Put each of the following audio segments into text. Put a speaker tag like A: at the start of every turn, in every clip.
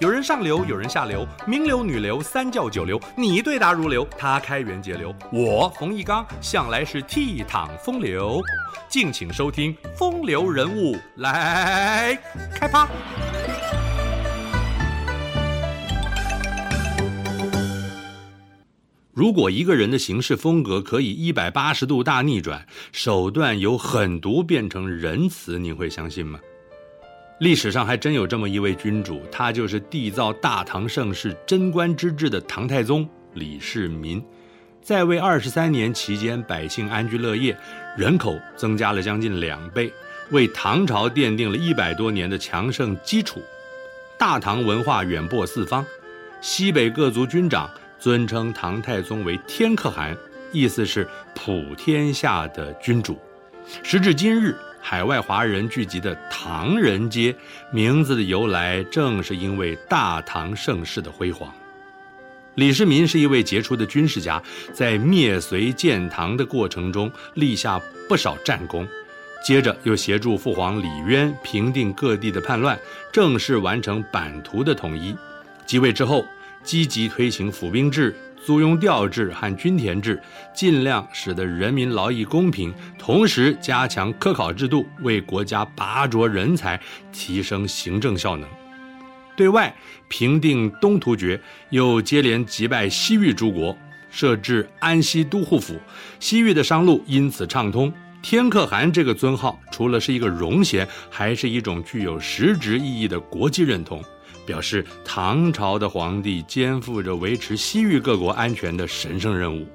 A: 有人上流，有人下流，名流、女流、三教九流，你对答如流，他开源节流，我冯一刚向来是倜傥风流。敬请收听《风流人物》来开趴。如果一个人的行事风格可以一百八十度大逆转，手段由狠毒变成仁慈，您会相信吗？历史上还真有这么一位君主，他就是缔造大唐盛世、贞观之治的唐太宗李世民。在位二十三年期间，百姓安居乐业，人口增加了将近两倍，为唐朝奠定了一百多年的强盛基础。大唐文化远播四方，西北各族军长尊称唐太宗为天可汗，意思是普天下的君主。时至今日。海外华人聚集的唐人街，名字的由来正是因为大唐盛世的辉煌。李世民是一位杰出的军事家，在灭隋建唐的过程中立下不少战功，接着又协助父皇李渊平定各地的叛乱，正式完成版图的统一。即位之后，积极推行府兵制。租庸调制和均田制，尽量使得人民劳役公平，同时加强科考制度，为国家拔擢人才，提升行政效能。对外平定东突厥，又接连击败西域诸国，设置安西都护府，西域的商路因此畅通。天可汗这个尊号，除了是一个荣衔，还是一种具有实质意义的国际认同。表示唐朝的皇帝肩负着维持西域各国安全的神圣任务。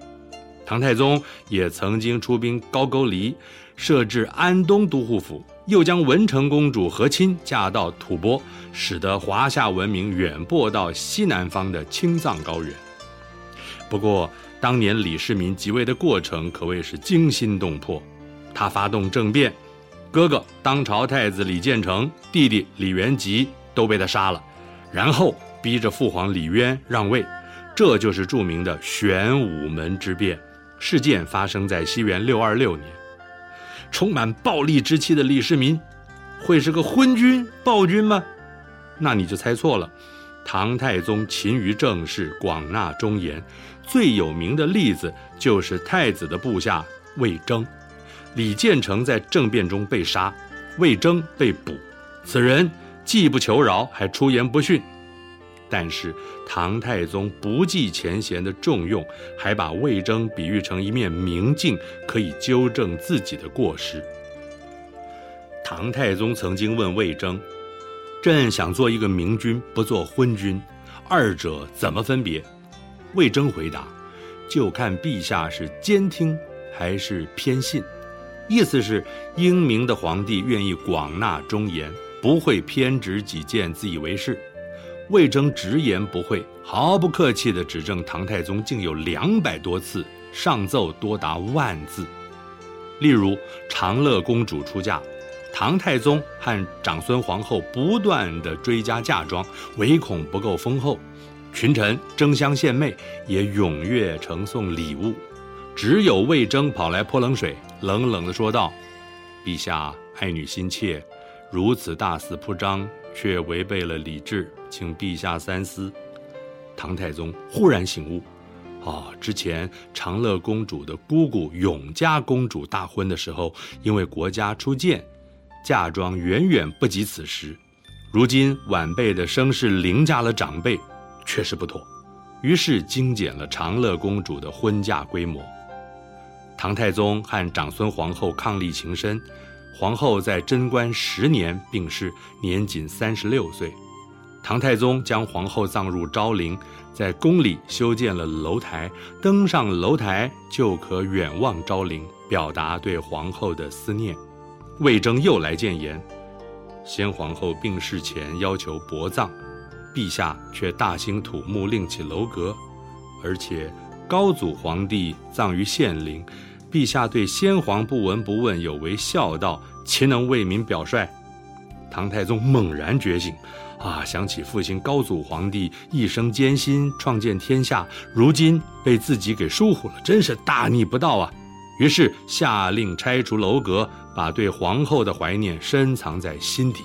A: 唐太宗也曾经出兵高句丽，设置安东都护府，又将文成公主和亲嫁到吐蕃，使得华夏文明远播到西南方的青藏高原。不过，当年李世民即位的过程可谓是惊心动魄。他发动政变，哥哥当朝太子李建成，弟弟李元吉都被他杀了。然后逼着父皇李渊让位，这就是著名的玄武门之变。事件发生在西元六二六年。充满暴戾之气的李世民，会是个昏君暴君吗？那你就猜错了。唐太宗勤于政事，广纳忠言，最有名的例子就是太子的部下魏征。李建成在政变中被杀，魏征被捕，此人。既不求饶，还出言不逊。但是唐太宗不计前嫌的重用，还把魏征比喻成一面明镜，可以纠正自己的过失。唐太宗曾经问魏征：“朕想做一个明君，不做昏君，二者怎么分别？”魏征回答：“就看陛下是兼听还是偏信。”意思是英明的皇帝愿意广纳忠言。不会偏执己见、自以为是。魏征直言不讳，毫不客气地指证唐太宗竟有两百多次上奏多达万字。例如，长乐公主出嫁，唐太宗和长孙皇后不断地追加嫁妆，唯恐不够丰厚，群臣争相献媚，也踊跃呈送礼物。只有魏征跑来泼冷水，冷冷地说道：“陛下爱女心切。”如此大肆铺张，却违背了礼制，请陛下三思。唐太宗忽然醒悟，啊、哦，之前长乐公主的姑姑永嘉公主大婚的时候，因为国家出谏，嫁妆远远不及此时。如今晚辈的声势凌驾了长辈，确实不妥。于是精简了长乐公主的婚嫁规模。唐太宗和长孙皇后伉俪情深。皇后在贞观十年病逝，年仅三十六岁。唐太宗将皇后葬入昭陵，在宫里修建了楼台，登上楼台就可远望昭陵，表达对皇后的思念。魏征又来谏言：先皇后病逝前要求薄葬，陛下却大兴土木，另起楼阁，而且高祖皇帝葬于献陵。陛下对先皇不闻不问，有违孝道，岂能为民表率？唐太宗猛然觉醒，啊，想起父亲高祖皇帝一生艰辛创建天下，如今被自己给疏忽了，真是大逆不道啊！于是下令拆除楼阁，把对皇后的怀念深藏在心底。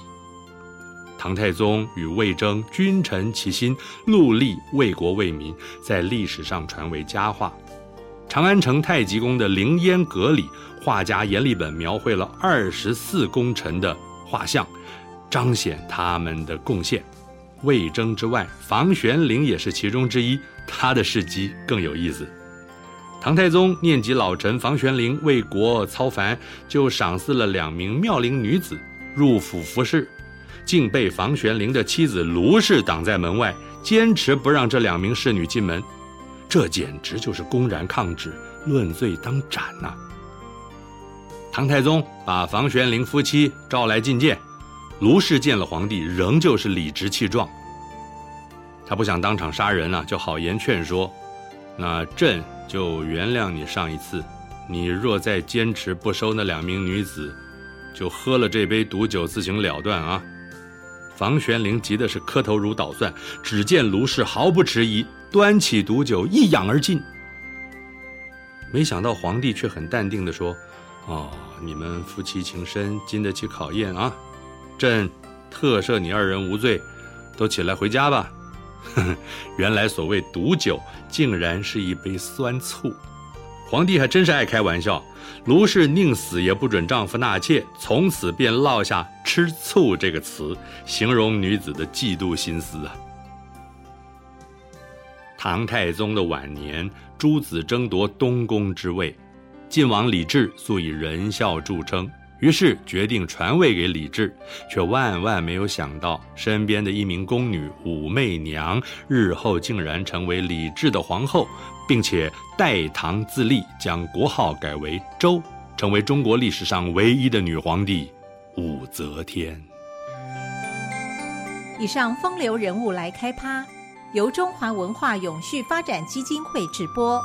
A: 唐太宗与魏征君臣齐心，戮力为国为民，在历史上传为佳话。长安城太极宫的凌烟阁里，画家阎立本描绘了二十四功臣的画像，彰显他们的贡献。魏征之外，房玄龄也是其中之一，他的事迹更有意思。唐太宗念及老臣房玄龄为国操凡，就赏赐了两名妙龄女子入府服侍，竟被房玄龄的妻子卢氏挡在门外，坚持不让这两名侍女进门。这简直就是公然抗旨，论罪当斩呐、唐太宗把房玄龄夫妻召来觐见，卢氏见了皇帝，仍旧是理直气壮。他不想当场杀人啊，就好言劝说。那朕就原谅你上一次，你若再坚持不收那两名女子，就喝了这杯毒酒自行了断啊！房玄龄急的是磕头如捣蒜，只见卢氏毫不迟疑，端起毒酒一仰而尽。没想到皇帝却很淡定地说：“哦，你们夫妻情深，经得起考验啊！朕特赦你二人无罪，都起来回家吧。”呵呵，原来所谓毒酒，竟然是一杯酸醋。皇帝还真是爱开玩笑。卢氏宁死也不准丈夫纳妾，从此便落下“吃醋”这个词，形容女子的嫉妒心思啊。唐太宗的晚年，诸子争夺东宫之位，晋王李治素以仁孝著称。于是决定传位给李治，却万万没有想到，身边的一名宫女武媚娘，日后竟然成为李治的皇后，并且代唐自立，将国号改为周，成为中国历史上唯一的女皇帝武则天。
B: 以上风流人物来开趴，由中华文化永续发展基金会直播。